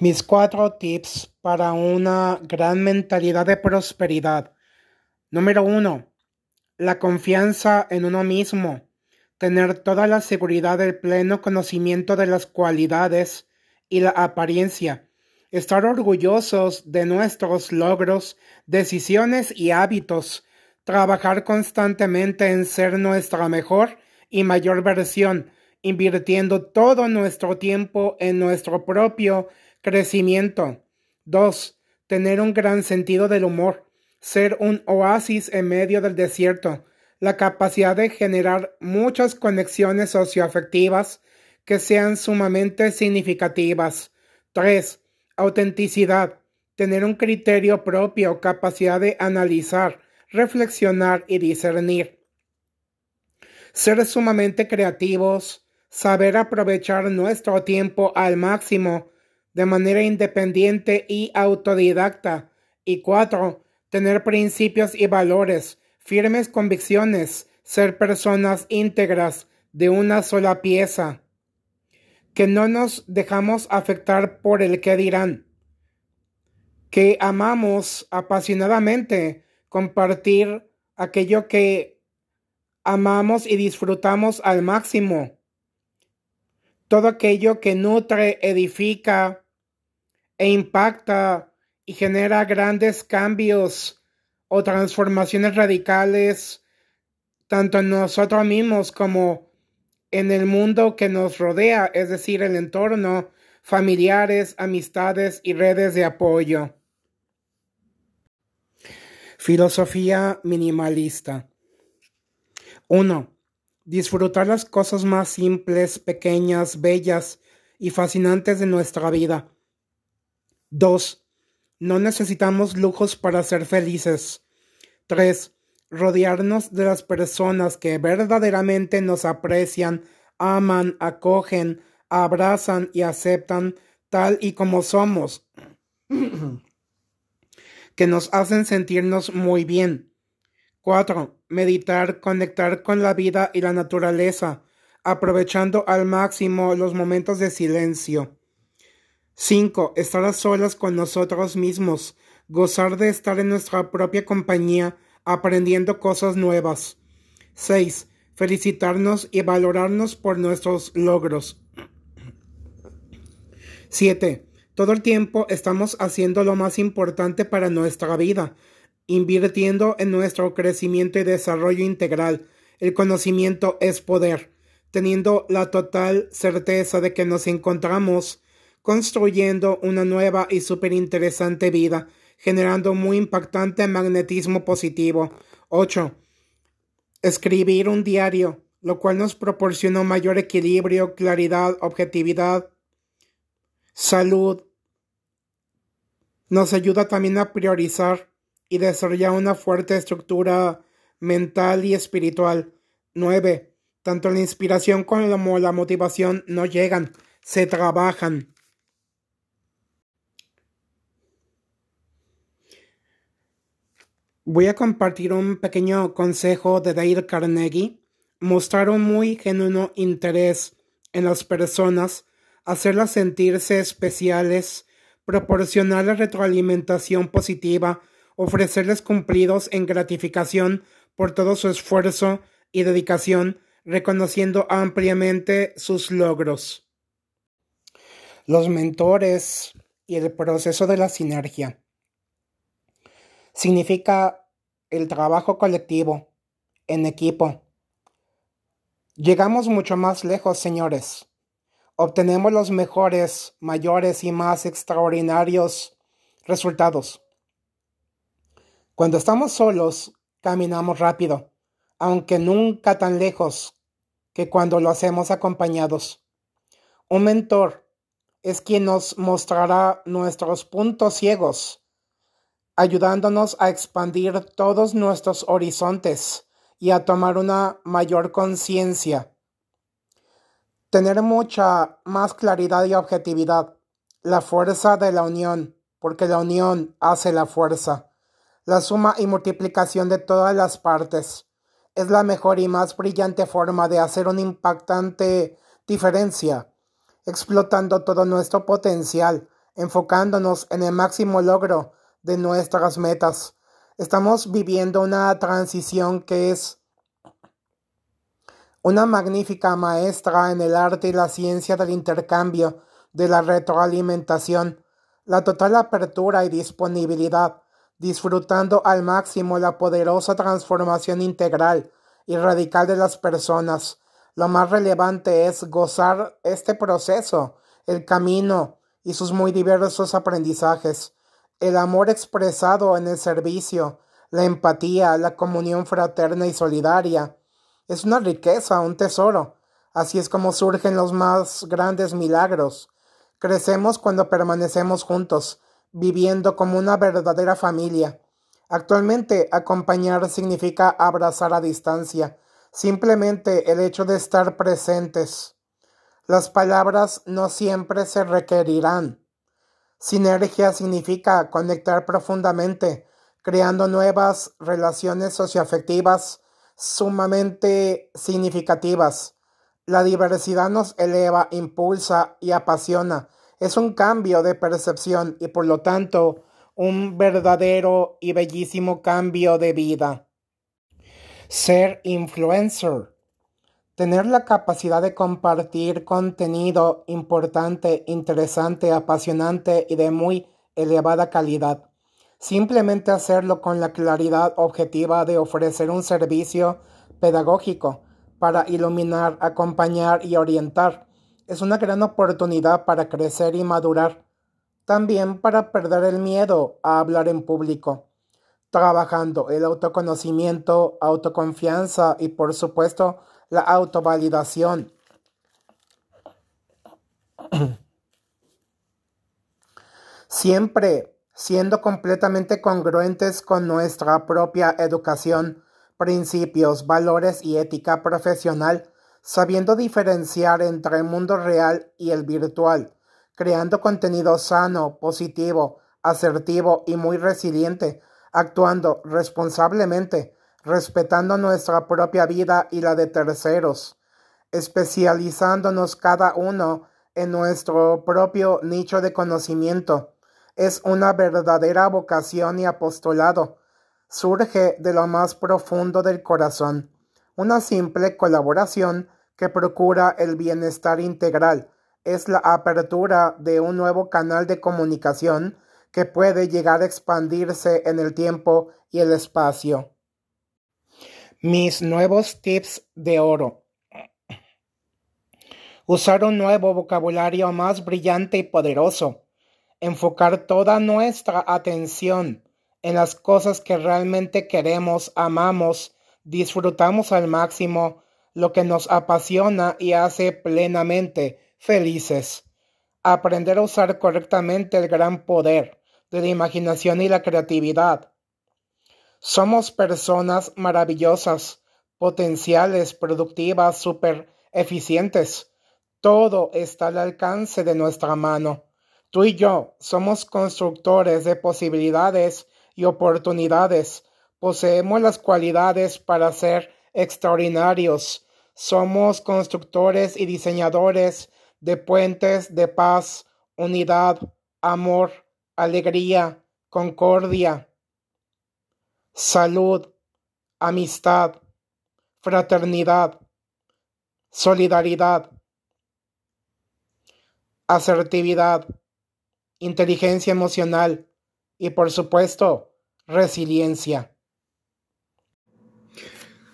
Mis cuatro tips para una gran mentalidad de prosperidad. Número uno, la confianza en uno mismo. Tener toda la seguridad del pleno conocimiento de las cualidades y la apariencia. Estar orgullosos de nuestros logros, decisiones y hábitos. Trabajar constantemente en ser nuestra mejor y mayor versión, invirtiendo todo nuestro tiempo en nuestro propio Crecimiento. 2. Tener un gran sentido del humor. Ser un oasis en medio del desierto. La capacidad de generar muchas conexiones socioafectivas que sean sumamente significativas. 3. Autenticidad. Tener un criterio propio, capacidad de analizar, reflexionar y discernir. Ser sumamente creativos, saber aprovechar nuestro tiempo al máximo, de manera independiente y autodidacta. Y cuatro, tener principios y valores, firmes convicciones, ser personas íntegras de una sola pieza. Que no nos dejamos afectar por el que dirán. Que amamos apasionadamente compartir aquello que amamos y disfrutamos al máximo todo aquello que nutre, edifica e impacta y genera grandes cambios o transformaciones radicales, tanto en nosotros mismos como en el mundo que nos rodea, es decir, el entorno, familiares, amistades y redes de apoyo. Filosofía minimalista. 1 disfrutar las cosas más simples, pequeñas, bellas y fascinantes de nuestra vida. 2. No necesitamos lujos para ser felices. 3. Rodearnos de las personas que verdaderamente nos aprecian, aman, acogen, abrazan y aceptan tal y como somos, que nos hacen sentirnos muy bien. 4. Meditar, conectar con la vida y la naturaleza, aprovechando al máximo los momentos de silencio. 5. Estar a solas con nosotros mismos, gozar de estar en nuestra propia compañía, aprendiendo cosas nuevas. 6. Felicitarnos y valorarnos por nuestros logros. 7. Todo el tiempo estamos haciendo lo más importante para nuestra vida, invirtiendo en nuestro crecimiento y desarrollo integral. El conocimiento es poder, teniendo la total certeza de que nos encontramos construyendo una nueva y súper interesante vida, generando muy impactante magnetismo positivo. 8. Escribir un diario, lo cual nos proporciona mayor equilibrio, claridad, objetividad, salud. Nos ayuda también a priorizar y desarrollar una fuerte estructura mental y espiritual. 9. Tanto la inspiración como la motivación no llegan, se trabajan. Voy a compartir un pequeño consejo de Dale Carnegie. Mostrar un muy genuino interés en las personas, hacerlas sentirse especiales, proporcionar retroalimentación positiva ofrecerles cumplidos en gratificación por todo su esfuerzo y dedicación, reconociendo ampliamente sus logros. Los mentores y el proceso de la sinergia. Significa el trabajo colectivo, en equipo. Llegamos mucho más lejos, señores. Obtenemos los mejores, mayores y más extraordinarios resultados. Cuando estamos solos, caminamos rápido, aunque nunca tan lejos que cuando lo hacemos acompañados. Un mentor es quien nos mostrará nuestros puntos ciegos, ayudándonos a expandir todos nuestros horizontes y a tomar una mayor conciencia. Tener mucha más claridad y objetividad. La fuerza de la unión, porque la unión hace la fuerza. La suma y multiplicación de todas las partes es la mejor y más brillante forma de hacer una impactante diferencia, explotando todo nuestro potencial enfocándonos en el máximo logro de nuestras metas. Estamos viviendo una transición que es una magnífica maestra en el arte y la ciencia del intercambio, de la retroalimentación, la total apertura y disponibilidad, disfrutando al máximo la poderosa transformación integral y radical de las personas. Lo más relevante es gozar este proceso, el camino y sus muy diversos aprendizajes, el amor expresado en el servicio, la empatía, la comunión fraterna y solidaria, es una riqueza, un tesoro. Así es como surgen los más grandes milagros. Crecemos cuando permanecemos juntos, viviendo como una verdadera familia. Actualmente, acompañar significa abrazar a distancia, simplemente el hecho de estar presentes. Las palabras no siempre se requerirán. Sinergia significa conectar profundamente, creando nuevas relaciones socioafectivas sumamente significativas. La diversidad nos eleva, impulsa y apasiona. Es un cambio de percepción y por lo tanto un verdadero y bellísimo cambio de vida. Ser influencer. Tener la capacidad de compartir contenido importante, interesante, apasionante y de muy elevada calidad. Simplemente hacerlo con la claridad objetiva de ofrecer un servicio pedagógico para iluminar, acompañar y orientar. Es una gran oportunidad para crecer y madurar. También para perder el miedo a hablar en público. Trabajando el autoconocimiento, autoconfianza y por supuesto la autovalidación. Siempre siendo completamente congruentes con nuestra propia educación, principios, valores y ética profesional, sabiendo diferenciar entre el mundo real y el virtual, creando contenido sano, positivo, asertivo y muy resiliente, actuando responsablemente, respetando nuestra propia vida y la de terceros, especializándonos cada uno en nuestro propio nicho de conocimiento, es una verdadera vocación y apostolado. Surge de lo más profundo del corazón, una simple colaboración que procura el bienestar integral. Es la apertura de un nuevo canal de comunicación que puede llegar a expandirse en el tiempo y el espacio. Mis nuevos tips de oro. Usar un nuevo vocabulario más brillante y poderoso enfocar toda nuestra atención en las cosas que realmente queremos, amamos, disfrutamos al máximo, lo que nos apasiona y hace plenamente felices. Aprender a usar correctamente el gran poder de la imaginación y la creatividad. Somos personas maravillosas, potenciales, productivas, súper eficientes. Todo está al alcance de nuestra mano. Tú y yo somos constructores de posibilidades y oportunidades. Poseemos las cualidades para ser extraordinarios. Somos constructores y diseñadores de puentes de paz, unidad, amor, alegría, concordia, salud, amistad, fraternidad, solidaridad, asertividad inteligencia emocional y por supuesto resiliencia.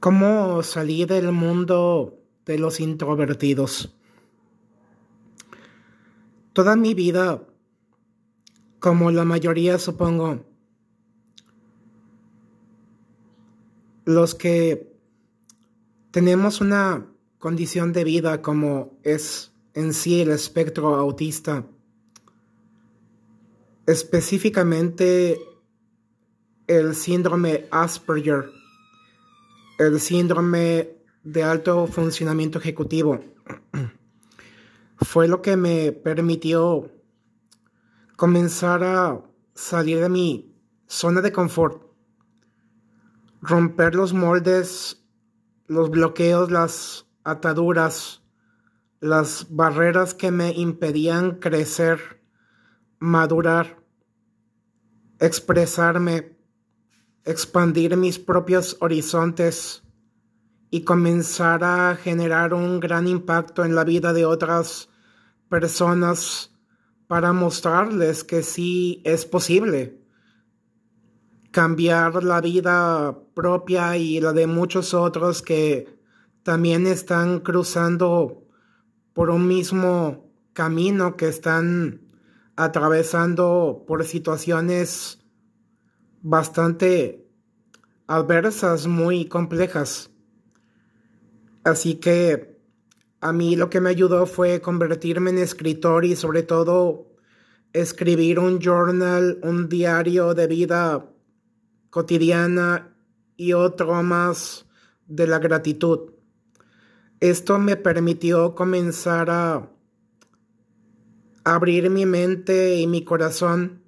¿Cómo salí del mundo de los introvertidos? Toda mi vida, como la mayoría supongo, los que tenemos una condición de vida como es en sí el espectro autista, específicamente el síndrome Asperger, el síndrome de alto funcionamiento ejecutivo, fue lo que me permitió comenzar a salir de mi zona de confort, romper los moldes, los bloqueos, las ataduras, las barreras que me impedían crecer madurar, expresarme, expandir mis propios horizontes y comenzar a generar un gran impacto en la vida de otras personas para mostrarles que sí es posible cambiar la vida propia y la de muchos otros que también están cruzando por un mismo camino, que están atravesando por situaciones bastante adversas, muy complejas. Así que a mí lo que me ayudó fue convertirme en escritor y sobre todo escribir un journal, un diario de vida cotidiana y otro más de la gratitud. Esto me permitió comenzar a abrir mi mente y mi corazón,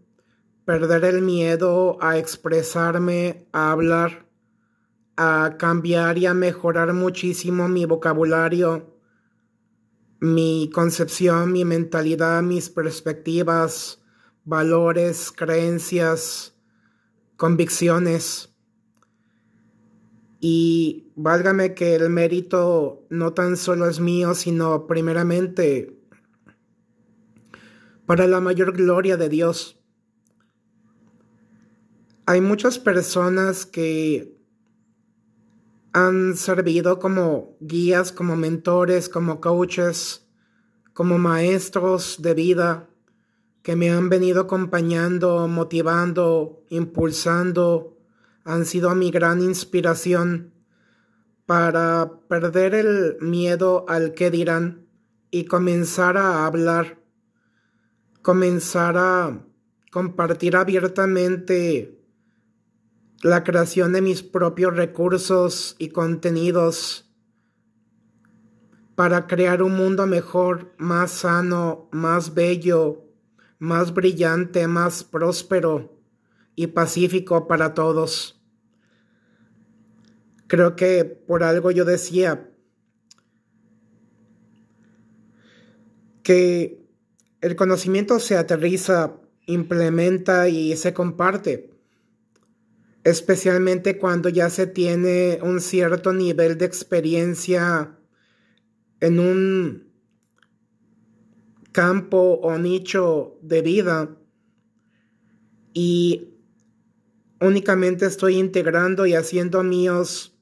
perder el miedo a expresarme, a hablar, a cambiar y a mejorar muchísimo mi vocabulario, mi concepción, mi mentalidad, mis perspectivas, valores, creencias, convicciones. Y válgame que el mérito no tan solo es mío, sino primeramente para la mayor gloria de Dios. Hay muchas personas que han servido como guías, como mentores, como coaches, como maestros de vida que me han venido acompañando, motivando, impulsando, han sido mi gran inspiración para perder el miedo al que dirán y comenzar a hablar, comenzar a compartir abiertamente la creación de mis propios recursos y contenidos para crear un mundo mejor, más sano, más bello, más brillante, más próspero y pacífico para todos. Creo que por algo yo decía que el conocimiento se aterriza, implementa y se comparte, especialmente cuando ya se tiene un cierto nivel de experiencia en un campo o nicho de vida. Y únicamente estoy integrando y haciendo míos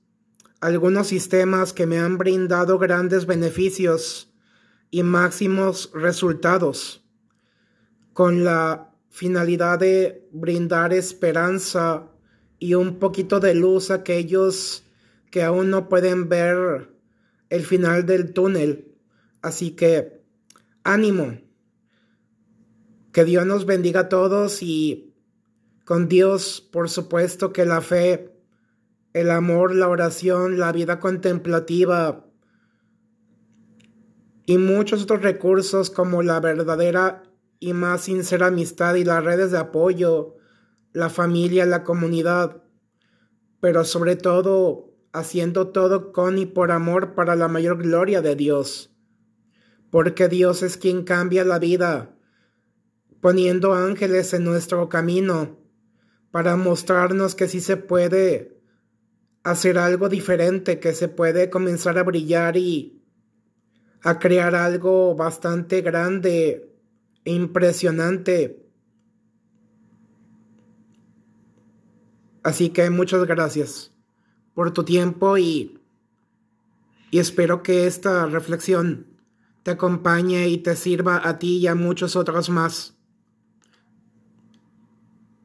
algunos sistemas que me han brindado grandes beneficios y máximos resultados con la finalidad de brindar esperanza y un poquito de luz a aquellos que aún no pueden ver el final del túnel. Así que ánimo. Que Dios nos bendiga a todos y con Dios, por supuesto que la fe, el amor, la oración, la vida contemplativa y muchos otros recursos como la verdadera y más sincera amistad y las redes de apoyo, la familia, la comunidad, pero sobre todo haciendo todo con y por amor para la mayor gloria de Dios porque Dios es quien cambia la vida, poniendo ángeles en nuestro camino para mostrarnos que sí se puede hacer algo diferente, que se puede comenzar a brillar y a crear algo bastante grande e impresionante. Así que muchas gracias por tu tiempo y, y espero que esta reflexión te acompañe y te sirva a ti y a muchos otros más.